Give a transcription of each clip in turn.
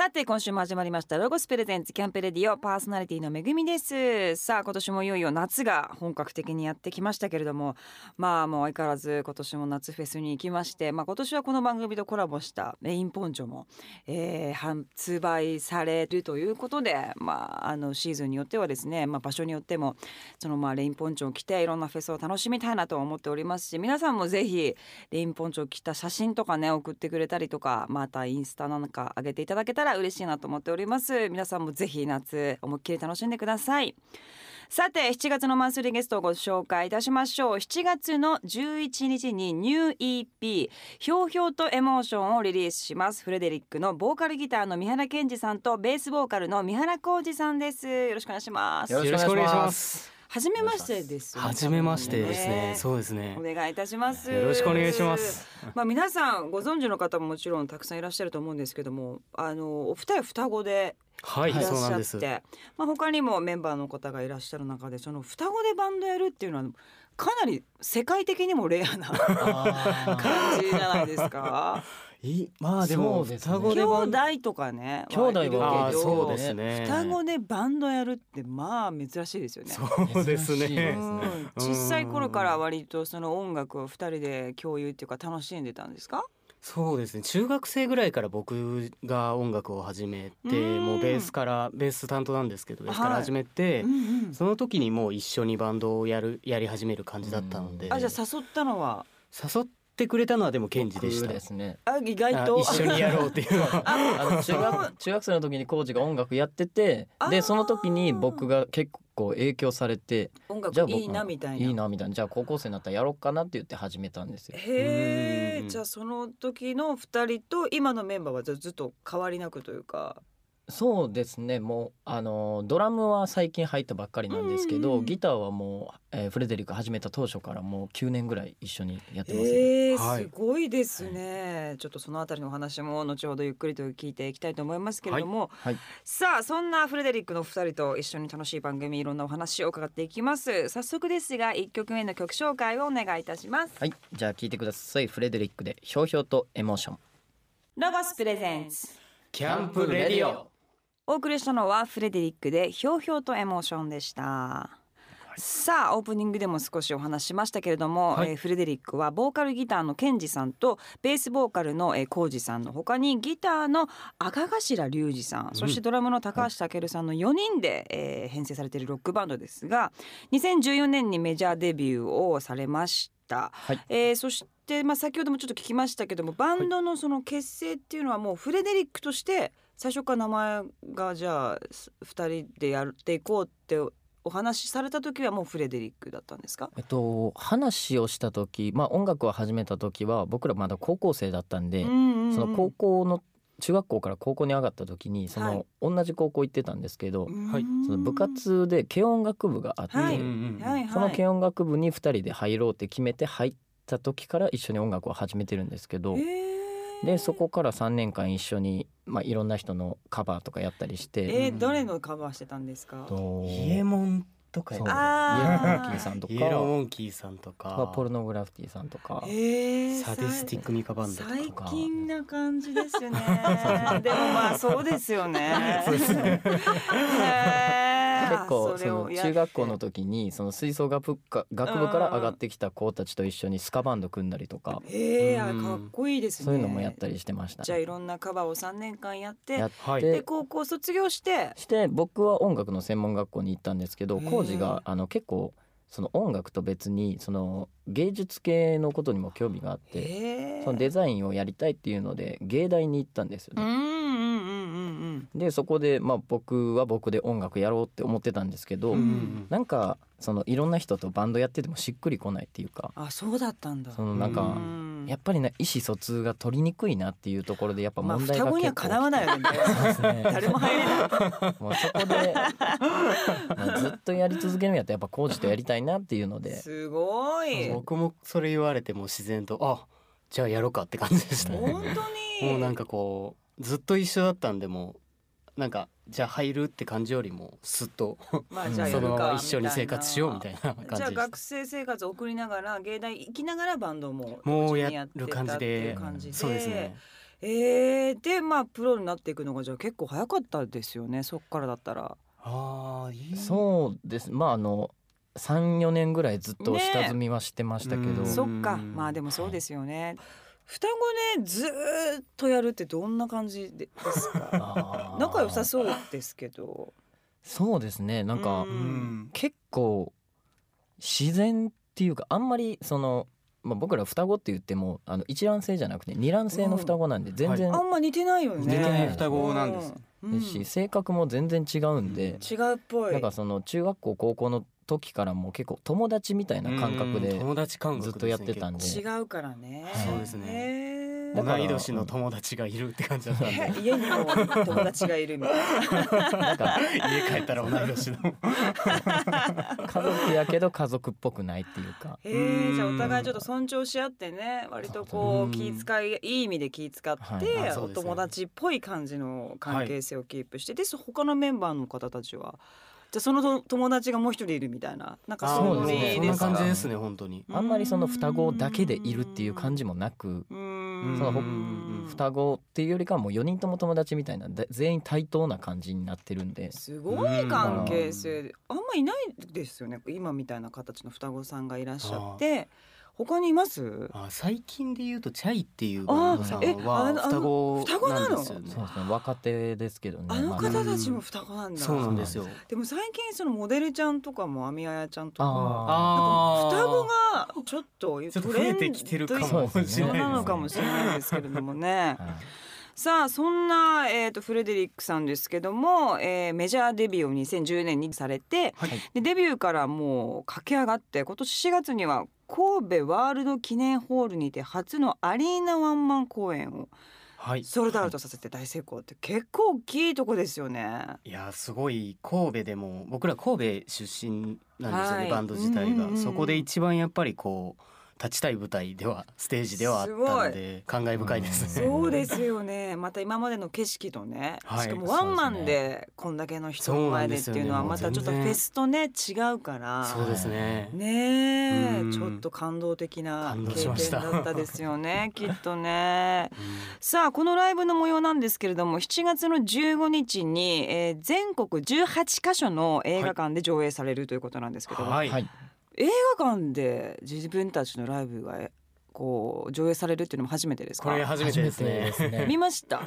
さて今週も始まりましたロゴスプレゼンツキャンプレディオパーソナリティのめぐみです。さあ今年もいよいよ夏が本格的にやってきましたけれどもまあもう相変わらず今年も夏フェスに行きましてまあ今年はこの番組とコラボしたメインポンチョも、えー、発売されるということでまああのシーズンによってはですねまあ場所によってもそのまあレインポンチョを着ていろんなフェスを楽しみたいなと思っておりますし皆さんもぜひレインポンチョを着た写真とかね送ってくれたりとかまたインスタなんか上げていただけたら嬉しいなと思っております。皆さんもぜひ夏思いっきり楽しんでください。さて7月のマンスリーゲストをご紹介いたしましょう。7月の11日にニュー EP「ひょうひょうとエモーション」をリリースします。フレデリックのボーカルギターの三原健二さんとベースボーカルの三原浩二さんです。よろしくお願いします。よろしくお願いします。初めましてです、ね。初めましてですね。そうですねお。願いいたします。よろしくお願いします。まあ皆さんご存知の方ももちろんたくさんいらっしゃると思うんですけども、あのお二人双子ではいい、らっしゃっ。て、まあ他にもメンバーの方がいらっしゃる中で、その双子でバンドやるっていうのはかなり世界的にもレアな感じじゃないですか。いまあでもそうですね双子兄でバンド弟とかね、兄弟はいるけどあーそうですね。双子でバンドやるってまあ珍しいですよね。そうです珍しいねで。うん小さい頃から割とその音楽を二人で共有っていうか楽しんでたんですか？そうですね。中学生ぐらいから僕が音楽を始めうんて、もうベースからベース担当なんですけど、ベースから始めてう、んうんその時にもう一緒にバンドをやるやり始める感じだったので、あじゃあ誘ったのは？誘ってくれたのはでもケンジでした。僕で。すね。あ意外あと一緒にやろうっていう。のは。ああの中学中学生の時にコーチが音楽やっててでその時に僕が結構影響されて音楽いいなみたいな。いいなみたいな。じゃあ高校生になったらやろうかなって言って始めたんですよ。へえうんじゃあその時の二人と今のメンバーはずずっと変わりなくというかそうですね。もうあのドラムは最近入ったばっかりなんですけど、うんうんギターはもう、えーフレデリック始めた当初からもう9年ぐらい一緒にやってますね、えー、はい。すごいですね、ちょっとそのあたりのお話も後ほどゆっくりと聞いていきたいと思いますけれども、はい。さあそんなフレデリックの二人と一緒に楽しい番組いろんなお話を伺っていきます。早速ですが一曲目の曲紹介をお願いいたします。はい。じゃあ聞いてください。フレデリックでひょうひょうとエモーション。ロゴスプレゼンツ。キャンプレディオ。お送りしたのはフレデリックでひょうひょうとエモーションでした。さあオープニングでも少しお話ししましたけれども、はい。えーフレデリックはボーカルギターのケンジさんとベースボーカルの、えー、コウジさんの他にギターの赤頭隆児さん、そしてドラムの高橋武さんの4人で、えー編成されているロックバンドですが2014年にメジャーデビューをされました。はい。えーそして、まあ、先ほどもちょっと聞きましたけどもバンドのその結成っていうのはもうフレデリックとして最初から名前がじゃあ2人でやっていこうってお話しされた時はもうフレデリックだったんですか？えっと話をした時まあ音楽を始めた時は僕らまだ高校生だったんで、その高校の中学校から高校に上がった時にその、同じ高校行ってたんですけど、はいその部活で軽音楽部があって、はい。その軽音楽部に2人で入ろうって決めて入った時から一緒に音楽を始めてるんですけど、へーでそこから3年間一緒に、まあ、いろんな人のカバーとかやったりして。えー、誰のカバーしてたんですか？とイエモンとかイエロー。モンキーさんとか。イエローモンキーさんとまあかポルノグラフィティさんとか。えー、サディスティックミカバンドとか。最近な感じですね。でもまあそうですよね。そうですね。へー結構その中学校の時にその吹奏楽部か学部から上がってきた子たちと一緒にスカバンド組んだりとか。へえかっこいいですね。そういうのもやったりしてました。ね。じゃあいろんなカバーを3年間やって。やっはいでて。高校卒業して。して僕は音楽の専門学校に行ったんですけどへえ浩二があの結構その音楽と別にその芸術系のことにも興味があってそのデザインをやりたいっていうので芸大に行ったんですよね。でそこでまあ僕は僕で音楽やろうって思ってたんですけど、ううんん。なんかそのいろんな人とバンドやっててもしっくりこないっていうかあそうだったんだ。そのなんかうん。やっぱりね意思疎通が取りにくいなっていうところでやっぱまあ問題が双子には結構かなわないよね。誰も入れない。もうそこでまあずっとやり続けるんやったらやっぱコーチとやりたいなっていうので。すごい。僕もそれ言われても自然とあじゃあやろうかって感じでした本ね当に。もうなんかこうずっと一緒だったんでもうなんかじゃあ入るって感じよりもすっとまあじゃあ そのまま一緒に生活しようみたいいな感じ。じゃあで学生生活を送りながら芸大行きながらバンドももう同時にやる感じってでいう感じで。そうですねえー、でまあプロになっていくのがじゃあ結構早かったですよねそっからだったら。ああいい。そうです。まああの34年ぐらいずっと下積みはしてましたけど、ねそっか。うんまあでもそうですよね。双子でずーっとやるってどんな感じでですか？仲良さそうですけど。そうですねなんか、ううん。結構自然っていうかあんまりその、まあ、僕ら双子って言ってもあの一卵性じゃなくて二卵性の双子なんで全然あんま似てないよね。似てない双子なんです。うん。ですし性格も全然違うんで、違うっぽい。なんかその中学校高校の時からもう結構友達みたいな感覚うんで友達感覚ずっとやってたんで。違うからね。そうですね。へー。だから同い年の友達がいるって感じだったん 家にも友達がいるみたいな。なんか家帰ったら同い年の。家族やけど家族っぽくないっていうか。へえじゃあお互いちょっと尊重し合ってね割とこううん。気遣いいい意味で気遣って、はい。お友達っぽい感じの関係性をキープして、でそ他のメンバーの方たちは？じゃあそのと友達がもう一人いるみたいな。なんかそですね。そんな感じですね本当に。あんまりその双子だけでいるっていう感じもなくその双子っていうよりかはもう4人とも友達みたいなで全員対等な感じになってるんで。すごい関係性であんまいないですよね。今みたいな形の双子さんがいらっしゃって他にいます？あ最近で言うとチャイっていうバンドさんあえあはのあの双子なんですよね。そうですね。若手ですけどね。あのま方たちも双子なんだ、そうなんですよ。でも最近そのモデルちゃんとかもアミアヤちゃんとかあなんかあ双子がちょっとちょっと増えてきてるかも。しれなのかもしれないですけれどもね。はい。さあそんな、えー、とフレデリックさんですけども、えーメジャーデビューを2010年にされてはい。でデビューからもう駆け上がって今年4月には神戸ワールド記念ホールにて初のアリーナワンマン公演をはい。ソールドアウトさせて大成功って結構大きいとこですよね。いやすごい神戸でも僕ら神戸出身なんですよね、はい。バンド自体が、うんうんうん。そこで一番やっぱりこう立ちたい舞台ではステージではあったので感慨深いですね。そうですよね。また今までの景色とね、はいしかもワンマンでこんだけの人の前でっていうのはまたちょっとフェスとね違うから。そうですね。ねえうん。ちょっと感動的な経験だったですよね きっとね。うん。さあこのライブの模様なんですけれども7月の15日に、えー全国18カ所の映画館で上映されるということなんですけども、はい、はい映画館で自分たちのライブがえこう上映されるっていうのも初めてですか？これ初めてですね。見ました？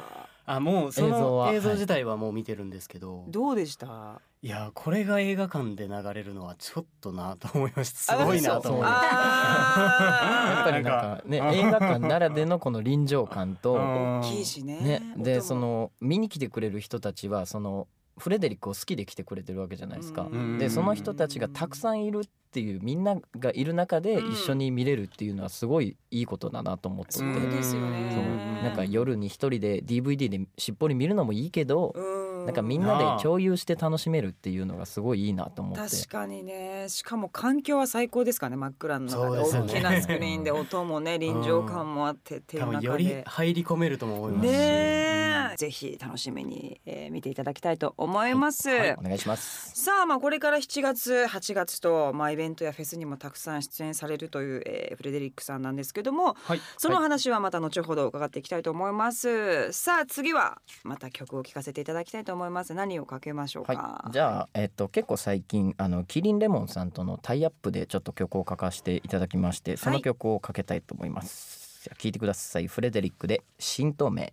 あもうそ映像は。の映像はい自体はもう見てるんですけど、どうでした？いやこれが映画館で流れるのはちょっとなと思いました。すごいなと思いまやっぱりなんかねなんか。映画館ならでのこの臨場感た。と大きいしね。ね。でその見に来てくれる人たちはそのフレデリックを好きで来てくれてるわけじゃないですか。う。んでその人たちがたくさんいるっていうみんながいる中でうん。一緒に見れるっていうのはすごいいいことだなと思ってて、そうですよそう。ねなんか夜に一人で DVD でしっぽり見るのもいいけど、うんなんかみんなで共有して楽しめるっていうのがすごいいいなと思って。確かにねしかも環境は最高ですかね真っ暗の中で大きなスクリーンで音もね臨場感もあってっていう多分より中で。入り込めるとも思いますし。ねえ、ぜひ楽しみに、えー見ていただきたいと思います。はいお願いします。さあまあこれから7月8月とまあイベントやフェスにもたくさん出演されるという、えーフレデリックさんなんですけどもはい。その話はまた後ほど伺っていきたいと思います、さあ次はまた曲を聴かせていただきたいと思います。何をかけましょうか、はい、じゃあ、えっと、結構最近あのキリンレモンさんとのタイアップでちょっと曲を書かせていただきましてその曲をかけたいと思います、じゃあ聞いてください。フレデリックで新透明。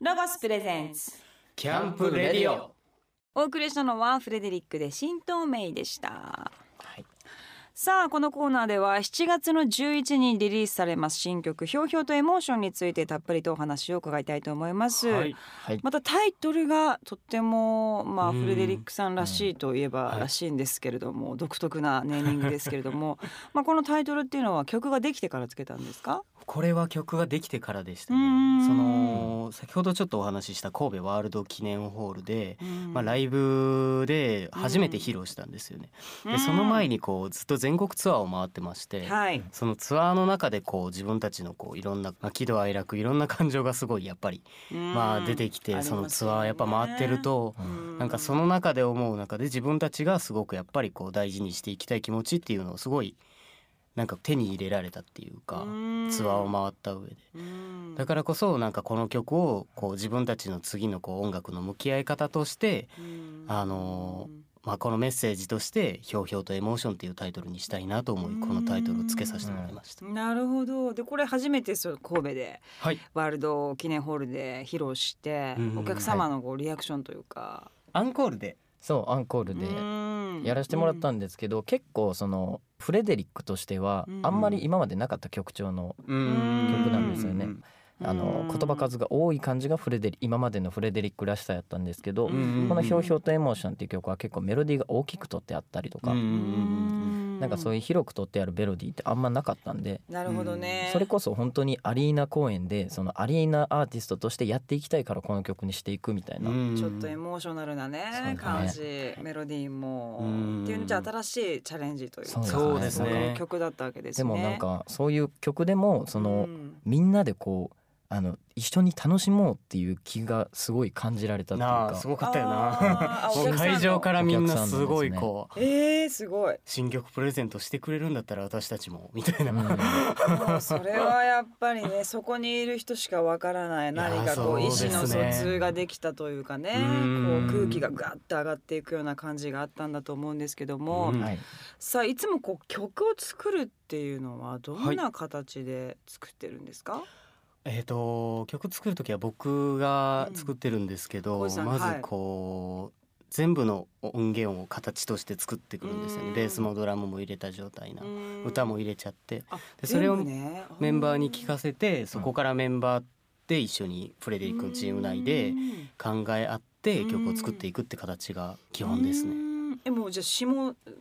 ロゴスプレゼンツキャンプレディオ。お送りしたのはフレデリックで新透明でした。はいさあこのコーナーでは7月の11日にリリースされます新曲「ひょうひょうとエモーション」についてたっぷりとお話を伺いたいと思います、はい。はい。またタイトルがとってもまあうん。フレデリックさんらしいといえばはいらしいんですけれども、独特なネーミングですけれども。まあこのタイトルっていうのは曲ができてからつけたんですか？これは曲ができてからでしたうんね。その先ほどちょっとお話しした神戸ワールド記念ホールで、まあライブで初めて披露したんですよね。でその前にこうずっと全国ツアーを回ってまして、はいそのツアーの中でこう自分たちのこういろんなまあ喜怒哀楽いろんな感情がすごいやっぱりまあ出てきて、そのツアーやっぱ回ってると。なんかその中で思う中で自分たちがすごくやっぱりこう大事にしていきたい気持ちっていうのをすごいなんか手に入れられたっていうかうん。ツアーを回った上で。うん。だからこそなんかこの曲をこう自分たちの次のこう音楽の向き合い方としてうん。あのまあこのメッセージとして「ひょうひょうとエモーション」っていうタイトルにしたいなと思いこのタイトルをつけさせてもらいました。なるほど。でこれ初めてそう神戸ではい。ワールド記念ホールで披露して、うんお客様のこうリアクションというか、アンコールでそうアンコールでやらせてもらったんですけど、結構そのフレデリックとしてはうんあんまり今までなかった曲調の曲なんですよねあの言葉数が多い感じがフレデリ今までのフレデリックらしさやったんですけど、うんこの「ひょうひょうとエモーション」っていう曲は結構メロディーが大きく取ってあったりとか、うんなんかそういう広く取ってあるメロディーってあんまなかったんで、なるほどね、それこそ本当にアリーナ公演でそのアリーナアーティストとしてやっていきたいからこの曲にしていくみたいな、ちょっとエモーショナルなね感じメロディーも。うん。っていうのじゃ新しいチャレンジというかそうですね。曲だったわけですでね。もなんかそういう曲でもその、うん。みんなでこうあの一緒に楽しもうっていう気がすごい感じられたっていうか。すごかったよあな会場からみんなすごいこうえー、すごい。新曲プレゼントしてくれるんだったら私たちもみたいな、うん。もうそれはやっぱりね そこにいる人しかわからない何かこう意思の疎通ができたというかねうん。こう空気がガッと上がっていくような感じがあったんだと思うんですけども、うん。はい、さあいつもこう曲を作るっていうのはどんな形で作ってるんですか、えっ、と曲作る時は僕が作ってるんですけど、うんまずはい。こう、全部の音源を形として作ってくるんですようん。ねベースもドラムも入れた状態なうん。歌も入れちゃって。あでそれをメンバーに聞かせてそこからメンバーで一緒にフレデリックのチーム内で考え合って曲を作っていくって形が基本ですね。ねえもうじゃあ下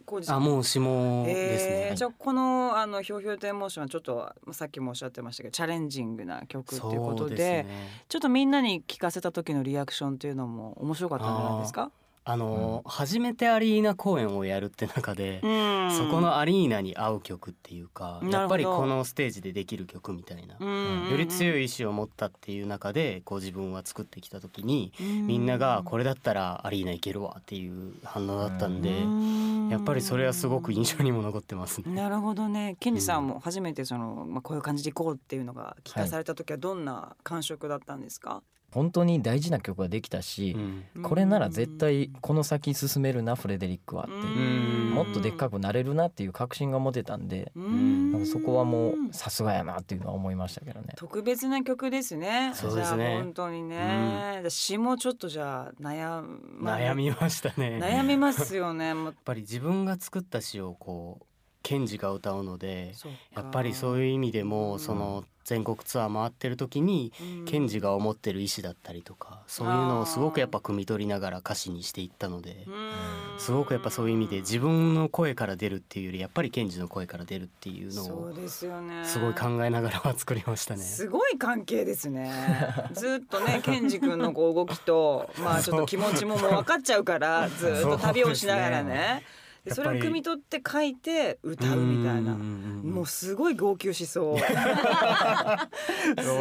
こうあもう下ですね。えーじゃあこのあのひょうひょうとエモーションはちょっとまあさっきもおっしゃってましたけどチャレンジングな曲っていうことでねちょっとみんなに聞かせた時のリアクションっていうのも面白かったんじゃないですか？あの、初めてアリーナ公演をやるって中で、うん。そこのアリーナに合う曲っていうか、やっぱりこのステージでできる曲みたいな、うん。より強い意志を持ったっていう中でこう自分は作ってきた時に、うん。みんながこれだったらアリーナ行けるわっていう反応だったんで、うん。やっぱりそれはすごく印象にも残ってますね。なるほどね。ケンジさんも初めてその、まあ、こういう感じでいこうっていうのが聞かされた時はどんな感触だったんですか？本当に大事な曲ができたし、うんこれなら絶対この先進めるなフレデリックはって、んもっとでっかくなれるなっていう確信が持てたんで、うんなんかそこはもうさすがやなっていうのは思いましたけどね。特別な曲ですね。そうですねじゃあ本当にね。詩もちょっとじゃあ悩ま悩みましたね。悩みますよね。やっぱり自分が作った詩をこうケンジが歌うのでやっぱりそういう意味でもその全国ツアー回ってる時にケンジが思ってる意思だったりとかそういうのをすごくやっぱ汲み取りながら歌詞にしていったのでうんすごくやっぱそういう意味で自分の声から出るっていうよりやっぱりケンジの声から出るっていうのをすごい考えながらは作りましたね。すごい関係ですね。ずっとね、ケンジ君のこう動きと、まあちょっと気持ちももう分かっちゃうから、ずっと旅をしながらね。でそれを汲み取って書いて歌うみたいな。もうすごい号泣しそう。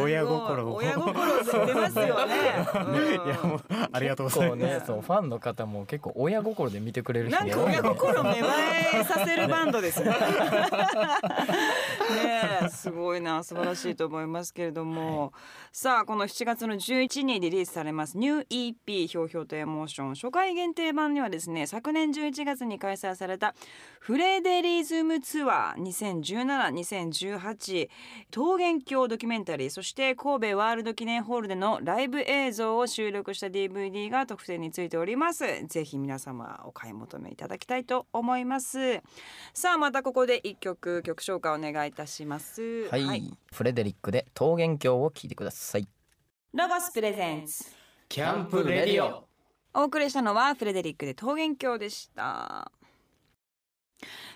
親心を親心出ますよね。いやもうありがとうございます。ね、そうファンの方も結構親心で見てくれる人なんか親心芽生えさせるバンドですね。ねえすごいな素晴らしいと思いますけれども、さあこの7月の11日にリリースされますニュー EP ひょうひょうとエモーション初回限定版にはですね昨年11月に開催されたフレデリズムツアー2017-2018桃源郷ドキュメンタリーそして神戸ワールド記念ホールでのライブ映像を収録した DVD が特典についております。ぜひ皆様お買い求めいただきたいと思います。さあまたここで一曲曲紹介お願いいたします。はい、フレデリックで桃源郷を聞いてください。ロゴスプレゼンツ。キャンプレディオ。お送りしたのはフレデリックで桃源郷でした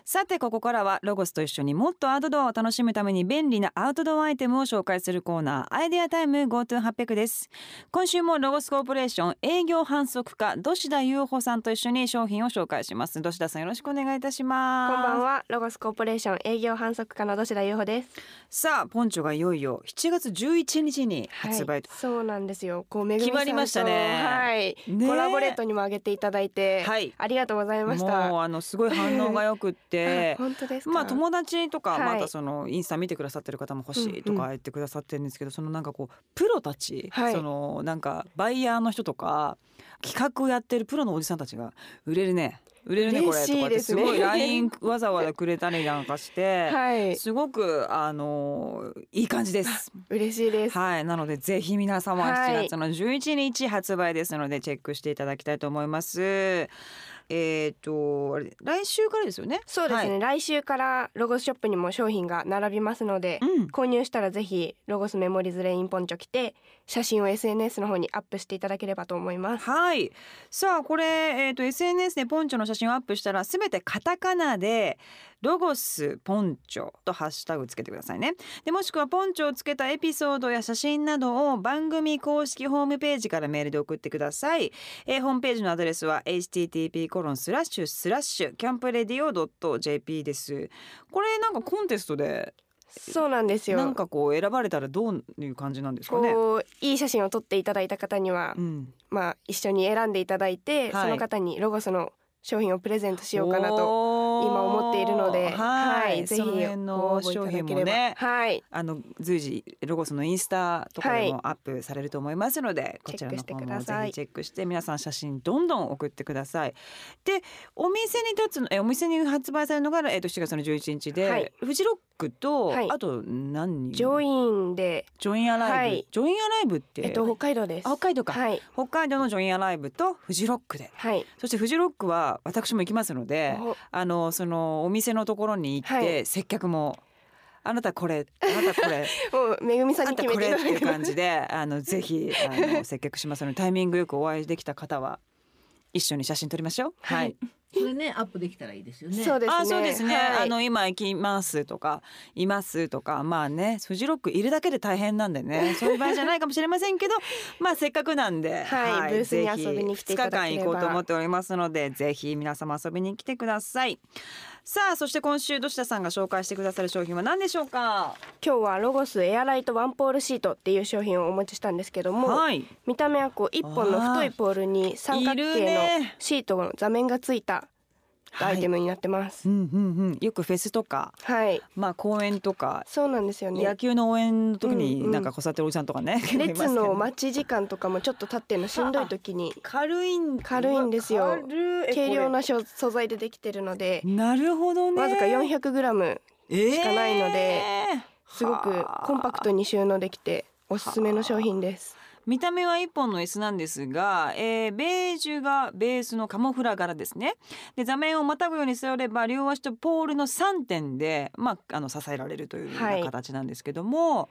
さてここからはロゴスと一緒にもっとアウトドアを楽しむために便利なアウトドアアイテムを紹介するコーナーアイデアタイム GoTo800 です。今週もロゴスコーポレーション営業販促課土田裕穂さんと一緒に商品を紹介します。土田さんよろしくお願いいたします。こんばんは。ロゴスコーポレーション営業販促課の土田優穂です。さあポンチョがいよいよ7月11日に発売と、はい、そうなんですよ。こうめぐみさんと決まりましたね。はい、ねコラボレートにも上げていただいて、はい。ありがとうございました。もうあのすごい反応が良よくってあ。本当ですか？まあ友達とかはいまたそのインスタ見てくださってる方も欲しいとか言ってくださってるんですけどそのなんかこうプロたちはいそのなんかバイヤーの人とか企画をやってるプロのおじさんたちが売れるね売れるねこれとかってですごい LINE わざわざくれたりなんかしてはい、すごくあのいい感じです。嬉しいです。はい、なのでぜひ皆様はい7月の11日発売ですのでチェックしていただきたいと思います。えっ、とあれ来週からですよね？そうですね、はい来週からロゴスショップにも商品が並びますので、うん購入したらぜひロゴスメモリズレインポンチョ着て写真を SNS の方にアップしていただければと思います。はい。さあこれえっ、と SNS でポンチョの写真をアップしたらすべてカタカナでロゴスポンチョとハッシュタグつけてくださいね。でもしくはポンチョをつけたエピソードや写真などを番組公式ホームページからメールで送ってください。えーホームページのアドレスは http コロンスラッシュスラッシュキャンプレディオ .jp です。これなんかコンテストでそうなんですよ。なんかこう選ばれたらどういう感じなんですかね？こういい写真を撮っていただいた方には、うん。まあ一緒に選んでいただいて、はいその方にロゴスの商品をプレゼントしようかなと今思っているので、はい、ぜひその商品もね。はい、あの随時ロゴスのインスタとかではいもアップされると思いますので、こちらのチェックして方もぜひチェックして皆さん写真どんどん送ってください。でお店に立つのえお店に発売されるのがえっ、と7月の11日で、はい。フジロックと、はい。あと何人？ジョインで、ジョインアライブ、はい。ジョインアライブって、えっと北海道です。あ北海道か、はい、北海道のジョインアライブとフジロックで。はい、そしてフジロックは私も行きますのでお。あのそのお店のところに行って、はい。接客もあなたこれあなたこれ もうめぐみさんあんたに決めこれっていうていただきます感じで あのぜひあの接客しますのでタイミングよくお会いできた方は一緒に写真撮りましょう。はい。それねアップできたらいいですよね。そうですね。あそうですね、はいあの今行きますとかいますとかまあねフジロックいるだけで大変なんでね そういう場合じゃないかもしれませんけどまあせっかくなんで、はいブースに遊びに来ていただければ2日間行こうと思っておりますのでぜひ皆様遊びに来てくださいさあそして今週土田さんが紹介してくださる商品は何でしょうか？今日はロゴスエアライトワンポールシートっていう商品をお持ちしたんですけども、はい。見た目はこう一本の太いポールに三角形のね。シートの座面がついたアイテムになってます。うんうんうん。よくフェスとかはい、まあ公園とかそうなんですよね。野。球の応援の時うんうん。になんかこさってるおじさんとかね、結構いますけど。列の待ち時間とかもちょっと経ってるのしんどい時に。軽いん軽いんですよ。軽量な素素材でできてるので。なるほどね。わずか 400g しかないのですごくコンパクトに収納できておすすめの商品です。見た目は一本の椅子なんですが、えーベージュがベースのカモフラ柄ですね。で座面をまたぐように座れば両足とポールの3点で、まあ、あの支えられるというようはない。形なんですけども、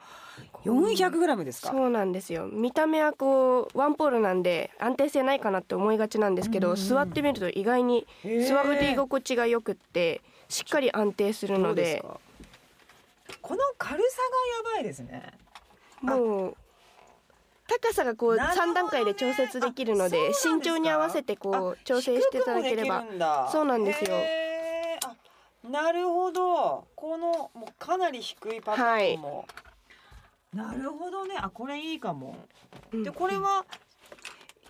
400g ですか？そうなんですよ。見た目はこうワンポールなんで安定性ないかなって思いがちなんですけど、うんうん座ってみると意外に座り心地が良くってしっかり安定するので。この軽さがやばいですね。もう高さがこうなるほどね。3段階で調節できるので身長に合わせてこう調整していただければ。そうなんですよ。なるほど。このもうかなり低いパターンも、なるほどね。あこれいいかも。うんでこれは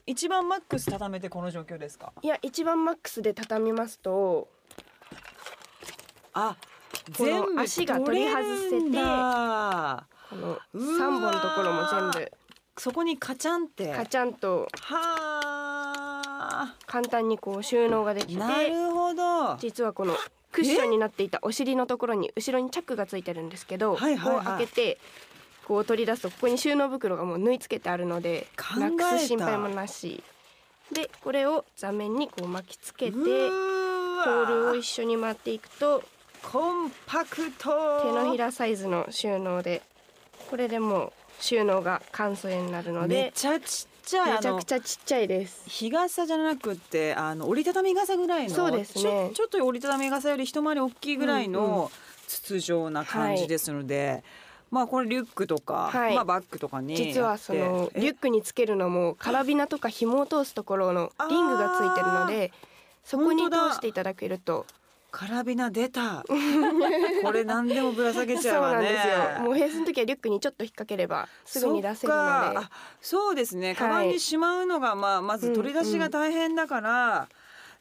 一番マックス畳めてこの状況ですか？いや一番マックスで畳みますとあ全部足が取り外せてこのうわー3本のところも全そこにカチャンって。部カチャンと。はあ。簡単にこう収納ができて。なるほど。実はこのクッションになっていたお尻のところに後ろにチャックがついてるんですけど、はいはいはい。ここを開けてこう取り出すとここに収納袋がもう縫い付けてあるのでなくす心配もなし。でこれを座面にこう巻きつけてポールを一緒に回っていくとコンパクト。手のひらサイズの収納でこれでもう収納が簡素になるのめでちゃちっちゃいめちゃくちゃちっちゃいです。日傘じゃなくってあの折りたたみ傘ぐらいのそうですね。ちょちょっと折りたたみ傘より一回り大きいぐらいうんうの筒状な感じですので、まあこれリュックとか、はい。まあバッグとかに実はそのえ？リュックにつけるのもカラビナとか紐を通すところのリングがついてるのでそこに本当だ。通していただけるとカラビナ出た。これ何でもぶら下げちゃうわね。なんですよ。もうフェイスの時はリュックにちょっと引っ掛ければすぐに出せるので。そうですね。カバンにしまうのが、まあ、まず取り出しが大変だから、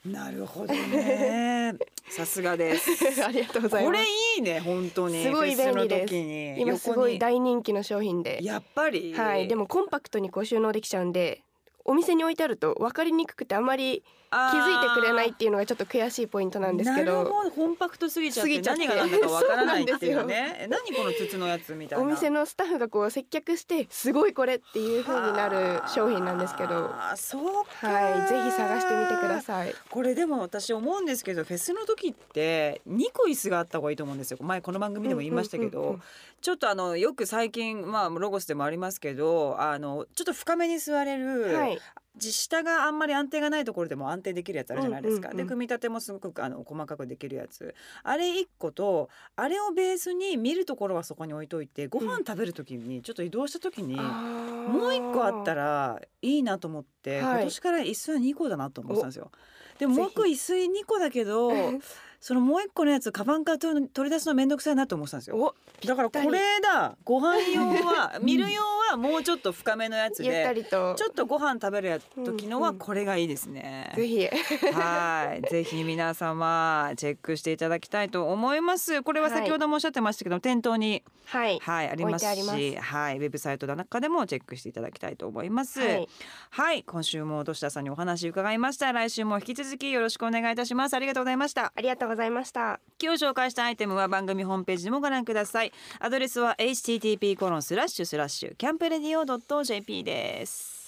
なるほどね。さすがです。ありがとうございます。これいいね本当に。すごい便利です。今すごい横大人気の商品で。にやっぱり。はい。でもコンパクトにこう収納できちゃうんでお店に置いてあると分かりにくくてあんまり気づいてくれないっていうのがちょっと悔しいポイントなんですけなるど。ほどコンパクトすぎちゃって何が何だかわからないっていうね。え何この筒のやつみたいな。お店のスタッフがこう接客してすごいこれっていう風になる商品なんですけど。あーそうかはいぜひ探してみてください。これでも私思うんですけどフェスの時って2個椅子があった方がいいと思うんですよ。前この番組でも言いましたけど、うんうんうんうん。ちょっとあのよく最近まあロゴスでもありますけどあのちょっと深めに座れる、はい下があんまり安定がないところでも安定できるやつあるじゃないですか、で組み立てもすごくあの細かくできるやつ。あれ1個とあれをベースに見るところはそこに置いといてご飯食べる時にちょっと移動した時に、ももう1個あったらいいなと思って、はい。今年から椅子は2個だなと思ってたんですよ。でももう1個ぜ椅子2個だけど そのもう1個のやつカバンから取るの取り出すのめんどくさいなと思ってたんですよ。おだからこれだご飯用は 見る用はもうちょっと深めのやつでちょっとご飯食べるや時のはうんうんこれがいいですね。ぜひはい、ぜひ皆様チェックしていただきたいと思います。これは先ほどもおっしゃってましたけど、店頭にはいはいありますし、はいウェブサイトの中でもチェックしていただきたいと思います。ははいい、今週も土田さんにお話伺いました。来週も引き続きよろしくお願いいたします。ありがとうございました。ありがとうございました。今日紹介したアイテムは番組ホームページでもご覧ください。アドレスは http コロンスラッシュスラッシュキャンプレディオ .jp です。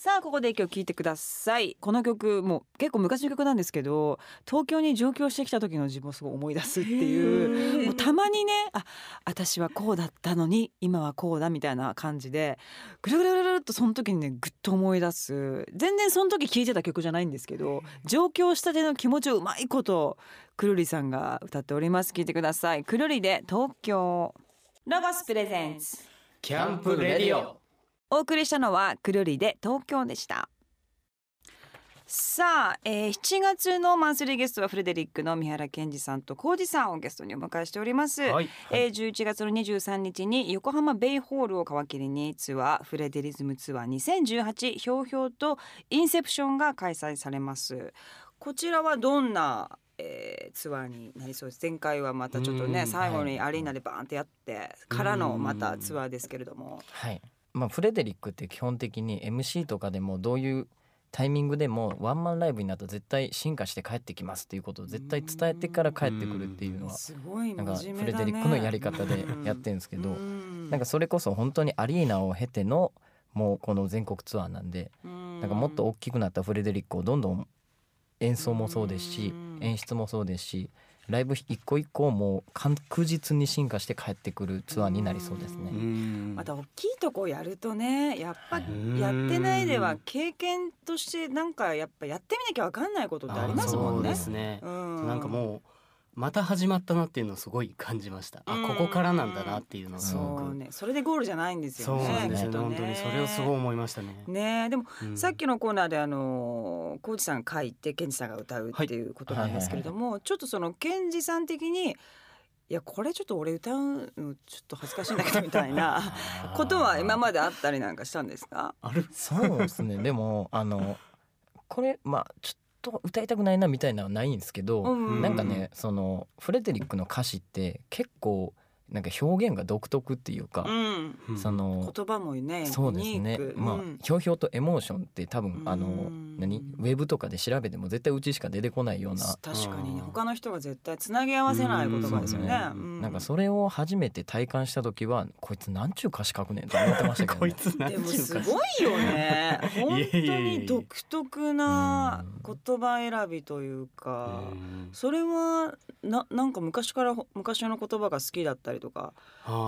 さあここで今日聞いてください。この曲もう結構昔の曲なんですけど東京に上京してきた時の自分をすごい思い出すっていうもうたまにねあ私はこうだったのに今はこうだみたいな感じでぐるぐるぐるっとその時にねぐっと思い出す。全然その時聴いてた曲じゃないんですけど上京したての気持ちをうまいことくるりさんが歌っております。聞いてください。くるりで東京ロゴスプレゼンツ。キャンプレディオお送りしたのはくるりで東京でした。さあ、えー、7月のマンスリーゲストはフレデリックの三原健二さんと浩二さんをゲストにお迎えしております、はい、えー、11月の23日に横浜ベイホールを皮切りにツアーフレデリズムツアー2018ひょうひょうとインセプションが開催されます。こちらはどんな、えー、ツアーになりそうです。前回はまたちょっとうんね最後はいにアリーナでバーンってやってからのまたツアーですけれども。はいまあ、フレデリックって基本的に MC とかでもどういうタイミングでもワンマンライブになると絶対進化して帰ってきますっていうことを絶対伝えてから帰ってくるっていうのはすごいなんかフレデリックのやり方でやってるんですけどうん。なんかそれこそ本当にアリーナを経てのもうこの全国ツアーなんでうん。なんかもっと大きくなったフレデリックをどんどん演奏もそうですしうん。演出もそうですしライブ一個一個もう確実に進化して帰ってくるツアーになりそうですね。んまた大きいとこやるとねやっぱはいやってないでは経験としてなんかやっぱやってみなきゃわかんないことってありますもんねそうで。すね、うんなんかもうまた始まったなっていうのをすごい感じました。あうん。ここからなんだなっていうのがすごく。そうね。それでゴールじゃないんですそうよね。なんですよ。ね。本当にそれをすごい思いましたね。ねえ。でも、うん。さっきのコーナーであの浩二さんが書いて健二さんが歌うっていうことなんですけれども、ちょっとその健二さん的にいやこれちょっと俺歌うのちょっと恥ずかしいんだけどみたいな ことは今まであったりなんかしたんですか？ある。そうですね。でもあのこれまあちょっと歌いたくないなみたいなのはないんですけど、うんなんかねそのフレデリックの歌詞って結構なんか表現が独特っていうか、うん、うん。その言葉もねそうですね。ユニーク。まあうん。ひょうひょうとエモーションって多分あのうん何？ウェブとかで調べても絶対うちしか出てこないような。確かにね。うん。他の人が絶対つなぎ合わせない言葉ですよね。う。うん。なんかそれを初めて体感した時はこいつなんちゅう歌詞書くねんと思ってましたけど、こいね、つなんでもすごいよね。本当に独特な言葉選びというか。うん。それはななんか昔からほ昔の言葉が好きだったりとか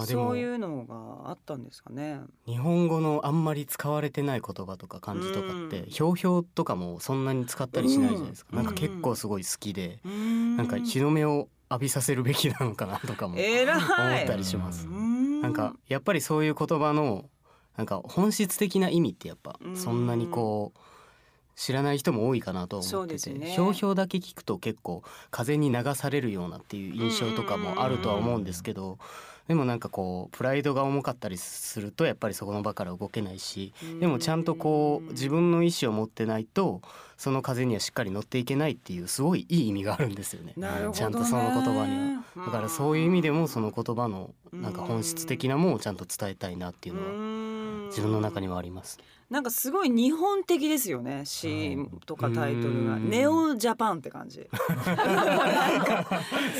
そういうのがあったんですかね。日本語のあんまり使われてない言葉とか漢字とかってうん。ひょうひょうとかもそんなに使ったりしないじゃないですか、うん。なんか結構すごい好きで、ななんか日の目を浴びさせるべきなのかなとかも思ったりします、ななんかやっぱりそういう言葉のなんか本質的な意味ってやっぱうん。そんなにこう知らない人も多いかなと思ってて、ねひょうひょうだけ聞くと結構風に流されるようなっていう印象とかもあるとは思うんですけどでもなんかこうプライドが重かったりするとやっぱりそこの場から動けないしでもちゃんとこう自分の意思を持ってないとその風にはしっかり乗っていけないっていうすごいいい意味があるんですよね。ねちゃんとその言葉には。だからそういう意味でもその言葉のなんか本質的なものをちゃんと伝えたいなっていうのは自分の中にはあります。なんかすごい日本的ですよね詩とかタイトルが。うん。ネオジャパンって感じ。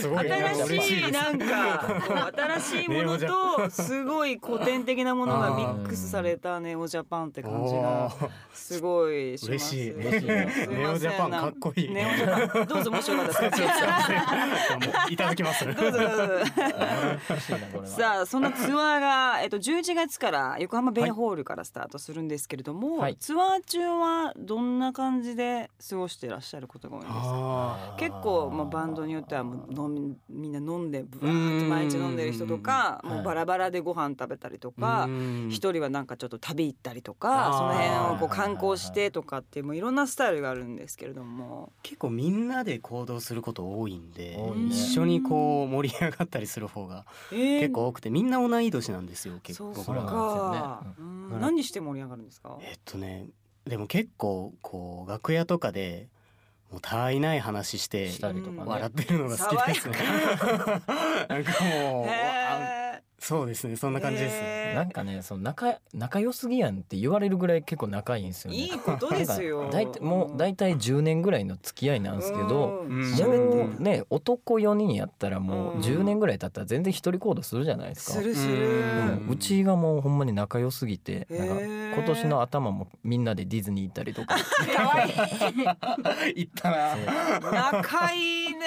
す新しいなんか新しいものとすごい古典的なものがミックスされたネオジャパンって感じがすごいします。嬉しい。ネオジャパンかっこいい。ネオジャパンどうぞもしよかったら いただきます。どうぞ。どうぞさあそのツアーが、えっと、11月から横浜ベイホールからスタートするんですけれども、はい。ツアー中はどんな感じで過ごしていらっしゃることが多いんですか？あ結構もうバンドによってはもう飲みみんな飲んでブワーッと毎日飲んでる人とかうん。もうバラバラでご飯食べたりとーかうん。一人はなんかちょっと旅行ったりとかあー。その辺をこうはい観光してとかっていうもういろんなスタイルがあるんですけれども。結構みんなで行動すること多いんでね一緒にこう盛り上がったりする方が結結構多くてみんな同い年なんですよ結そう構僕らそうが。なん。か、何して盛り上がるんですか？えっとねでも結構こう楽屋とかでもうたわいない話してしたりとかね。笑ってるのが好きですね。なんかもうそうですねそんな感じです。ね。へー。なんかねその仲仲良すぎやんって言われるぐらい結構仲いいんですよね。いいことですよ。なんか大体もう大体10年ぐらいの付き合いなんですけど、うん。うんもうね男4人やったらもううん。10年ぐらい経ったら全然一人行動するじゃないですか。するすうるんうちがもうほんまに仲良すぎてなんか今年の頭もみんなでディズニー行ったりとか。かわいい。言ったな。仲いいね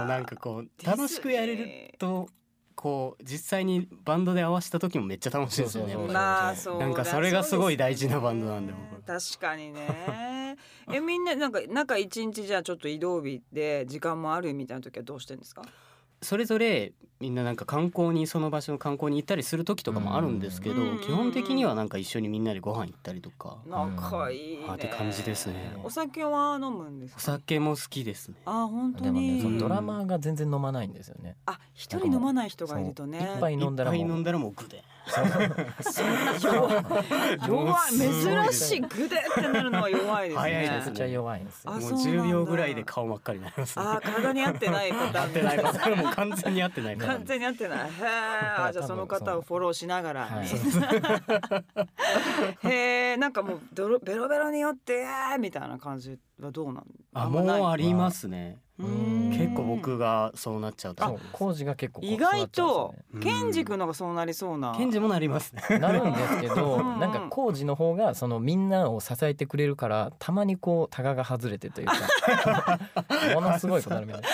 もなんかこう楽しくやれるとこう実際にバンドで合わせた時もめっちゃ楽しいですよね。まあそう。だなんかそれがすごい大事なバンドなんでね確かにね。えみんななんか中一日じゃあちょっと移動日で時間もあるみたいな時はどうしてんですか？それぞれみんななんか観光にその場所の観光に行ったりする時とかもあるんですけどうん。基本的にはなんか一緒にみんなでご飯行ったりとか。仲いいね。あって感じですね。お酒は飲むんですおか酒も好きですね。あ本当でもねにそのドラマーが全然飲まないんですよね。あ一人飲まない人がいるとね。そういっぱい飲んだらもう。飲んだらもうグで。そんな弱い弱い珍しいグデってなるのは弱いですね早いですねめちゃくちゃ弱いんです。もうそうなんだ10秒ぐらいで顔真っ赤になりますね。あー体に合ってないパターン合ってないパターンもう完全に合ってない完全に合ってない。へえ。あじゃあその方をフォローしながら。はい へえ。なんかもうドロベロベロによってえーみたいな感じはどうなん？あもうありますね。結構僕がそうなっちゃうと。工事が結構こう意外とうんケンジ君のがそうなりそうな。ケンジもなりますね。なるんですけどなんか工事の方がそのみんなを支えてくれるからたまにこうタガが外れてというか ものすごいことあるみたいな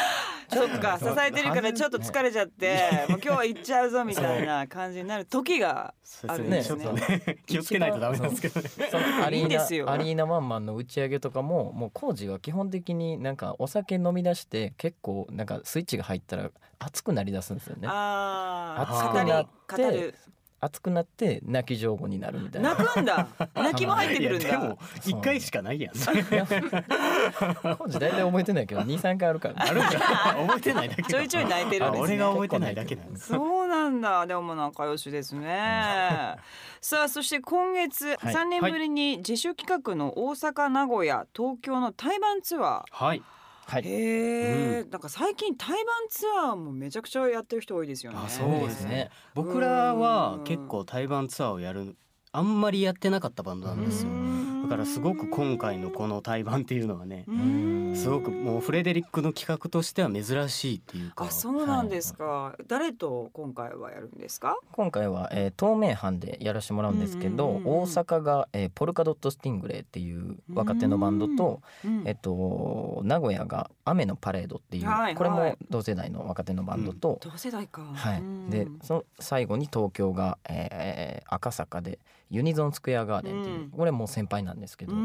そっか 支えてるからちょっと疲れちゃって、もう今日は行っちゃうぞみたいな感じになる時がそうあるですね。んですね。ちょっとね気をつけないとダメなんですけどね。アリいいですよ。ーナアリーナワンマンの打ち上げとかももう工事は基本的になんかお酒飲み出して結構なんかスイッチが入ったら熱くなりだすんですよね。ああ熱くなって語る熱くなって泣き上手になるみたいな。泣くんだ。泣きも入ってくるんだ。でも一回しかないやん。工事大体覚えてないけど23回あるから。ねあるんだ。覚えてないだけだ。ちょいちょい泣いてるんあですね俺が覚えてないだけなんです。そうなんだ。でも仲良しですね。さあそして今月はい。3年ぶりに自主企画の大阪名古屋東京の対バンツアはい。ーはい。へえ、なんか最近対バンツアーもめちゃくちゃやってる人多いですよね。あそうですね。僕らは結構対バンツアーをやるあんまりやってなかったバンドなんですよ。だからすごく今回のこの対バンっていうのはねう、ん。すごくもうフレデリックの企画としては珍しいっていうか。あ。そうなんですか、誰と今回はやるんですか？今回は、えー、東名阪でやらせてもらうんですけど、大阪が、えーポルカドット・スティングレイっていう若手のバンドと、うん。えっと名古屋が雨のパレードっていう、はいこれもはい同世代の若手のバンドと、同世代か。はい。うん。でその最後に東京が、えー赤坂でユニゾンスクエアガーデンっていう、うん。これもう先輩なんですけど、うんう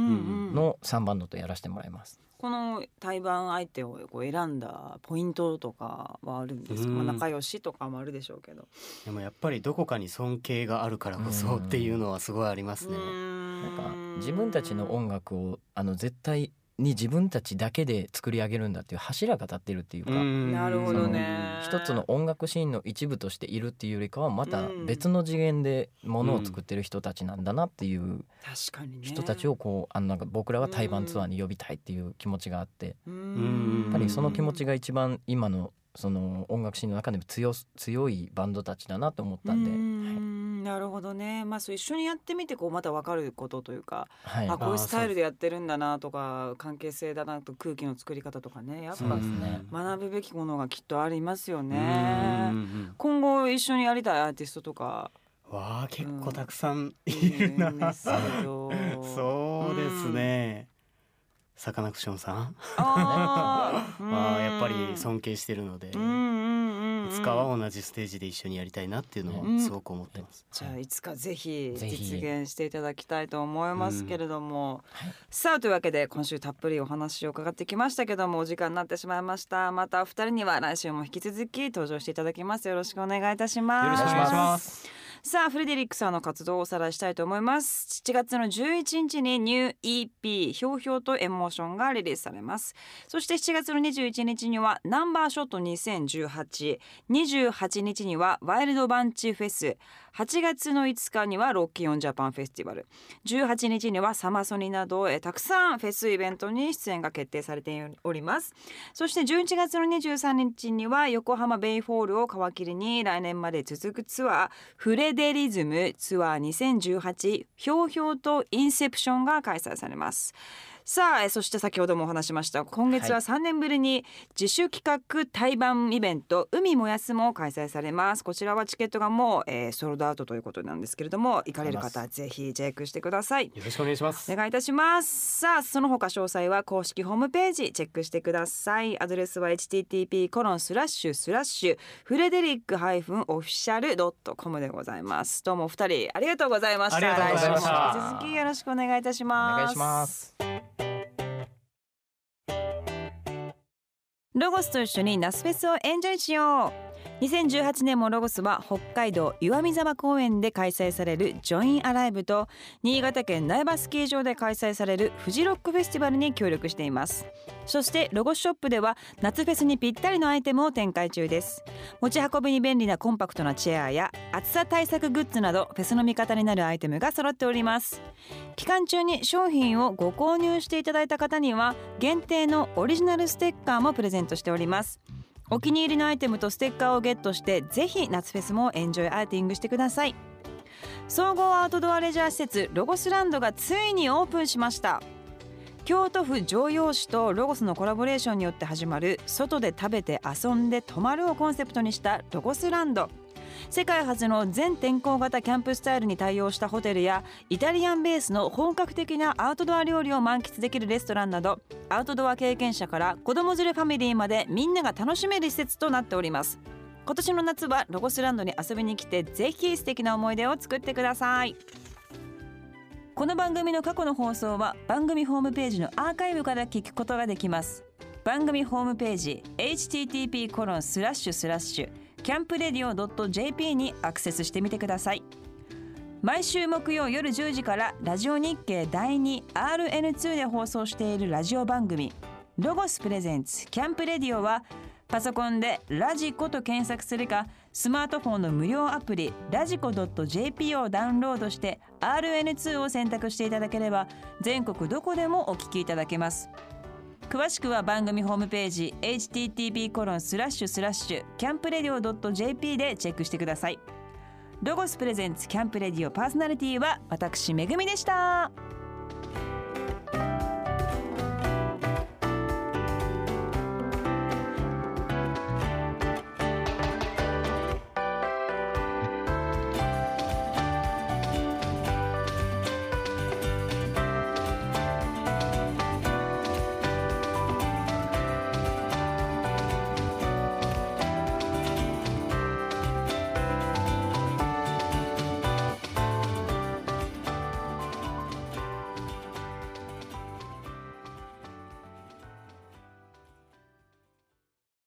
んの3バンドとやらせてもらいます。この対バン相手をこう選んだポイントとかはあるんですか、うん。まあ、仲良しとかもあるでしょうけど、でもやっぱりどこかに尊敬があるからこそっていうのはすごいありますね。なん。か自分たちの音楽をあの絶対に自分たちだけで作り上げるんだっていう柱が立ってるっていうか、なるほどね。一つの音楽シーンの一部としているっていうよりかはまた別の次元でものを作ってる人たちなんだなっていう確かにね。人たちをこうあのなんか僕らは対バンツアーに呼びたいっていう気持ちがあってやうん。っぱりその気持ちが一番今のその音楽シーンの中でも強す強いバンドたちだなと思ったんで、うはい。んなるほどね。まあそう一緒にやってみてこうまた分かることというか、はい。あこういうスタイルでやってるんだなとか関係性だなと空気の作り方とかねやっぱですね。学ぶべきものがきっとありますようん。ね。今後一緒にやりたいアーティストとか。わあ結構たくさんいいるな、るん そうですね、サカナクションさん。あー。はやっぱり尊敬してるので、うんうんうんうん。いつかは同じステージで一緒にやりたいなっていうのうん。はすごく思ってます。じゃあい。つかぜひ実現していただきたいと思いますけれども、はい。さあというわけで今週たっぷりお話を伺ってきましたけどもお時間になってしまいました。またお二人には来週も引き続き登場していただきます。よろしくお願いいたします。よろしくお願いします。さあフレデリックさんの活動をおさらいしたいと思います。7月の11日にニュー EP ひょうひょうとエモーションがリリースされます。そして7月の21日にはナンバーショット201828日にはワイルドバンチフェス。8月の5日にはロッキーオンジャパンフェスティバル。18日にはサマソニなどえたくさんフェスイベントに出演が決定されております。そして11月の23日には横浜ベイホールを皮切りに来年まで続くツアーフレデリズムツアー2018ひょうひょうとインセプションが開催されます。さあえーそして先ほどもお話しました今月は3年ぶりに自主企画対バンイベント海燃やすも開催されます。こちらはチケットがもう、えーソールドアウトということなんですけれども行かれる方はぜひチェックしてください。よろしくお願いします。お。願いいたします。さあその他詳細は公式ホームページチェックしてください。アドレスは http コロンスラッシュスラッシュフレデリックハイフンオフィシャルドットコムでございます。どうもお二人ありがとうございました。ありがとうございました。引き続きよろしくお願いいたしおます。願いしますロゴスと一緒にナスフェスをエンジョイしよう。2018年もロゴスは北海道岩見沢公園で開催されるジョインアライブと新潟県苗場スキー場で開催されるフジロックフェスティバルに協力しています。そしてロゴスショップでは夏フェスにぴったりのアイテムを展開中です。持ち運びに便利なコンパクトなチェアや暑さ対策グッズなどフェスの味方になるアイテムが揃っております。期間中に商品をご購入していただいた方には限定のオリジナルステッカーもプレゼントしております。お気に入りのアイテムとステッカーをゲットしてぜひ夏フェスもエンジョイアーティングしてください。総合アウトドアレジャー施設ロゴスランドがついにオープンしました。京都府城陽市とロゴスのコラボレーションによって始まる外で食べて遊んで泊まるをコンセプトにしたロゴスランド。世界初の全天候型キャンプスタイルに対応したホテルやイタリアンベースの本格的なアウトドア料理を満喫できるレストランなどアウトドア経験者から子供連れファミリーまでみんなが楽しめる施設となっております。今年の夏はロゴスランドに遊びに来てぜひ素敵な思い出を作ってください。この番組の過去の放送は番組ホームページのアーカイブから聞くことができます。番組ホームページ http コロンスラッシュスラッシュキャンプレディオ .jp にアクセスしてみてください。毎週木曜夜10時からラジオ日経第 2RN2 で放送しているラジオ番組ロゴスプレゼンツキャンプレディオはパソコンでラジコと検索するかスマートフォンの無料アプリラジコ .jp をダウンロードして RN2 を選択していただければ全国どこでもお聞きいただけます。詳しくは番組ホームページ http コロンスラッシュスラッシュキャンプレディオ .jp でチェックしてください。ロゴスプレゼンツキャンプレディオパーソナリティは私めぐみでした。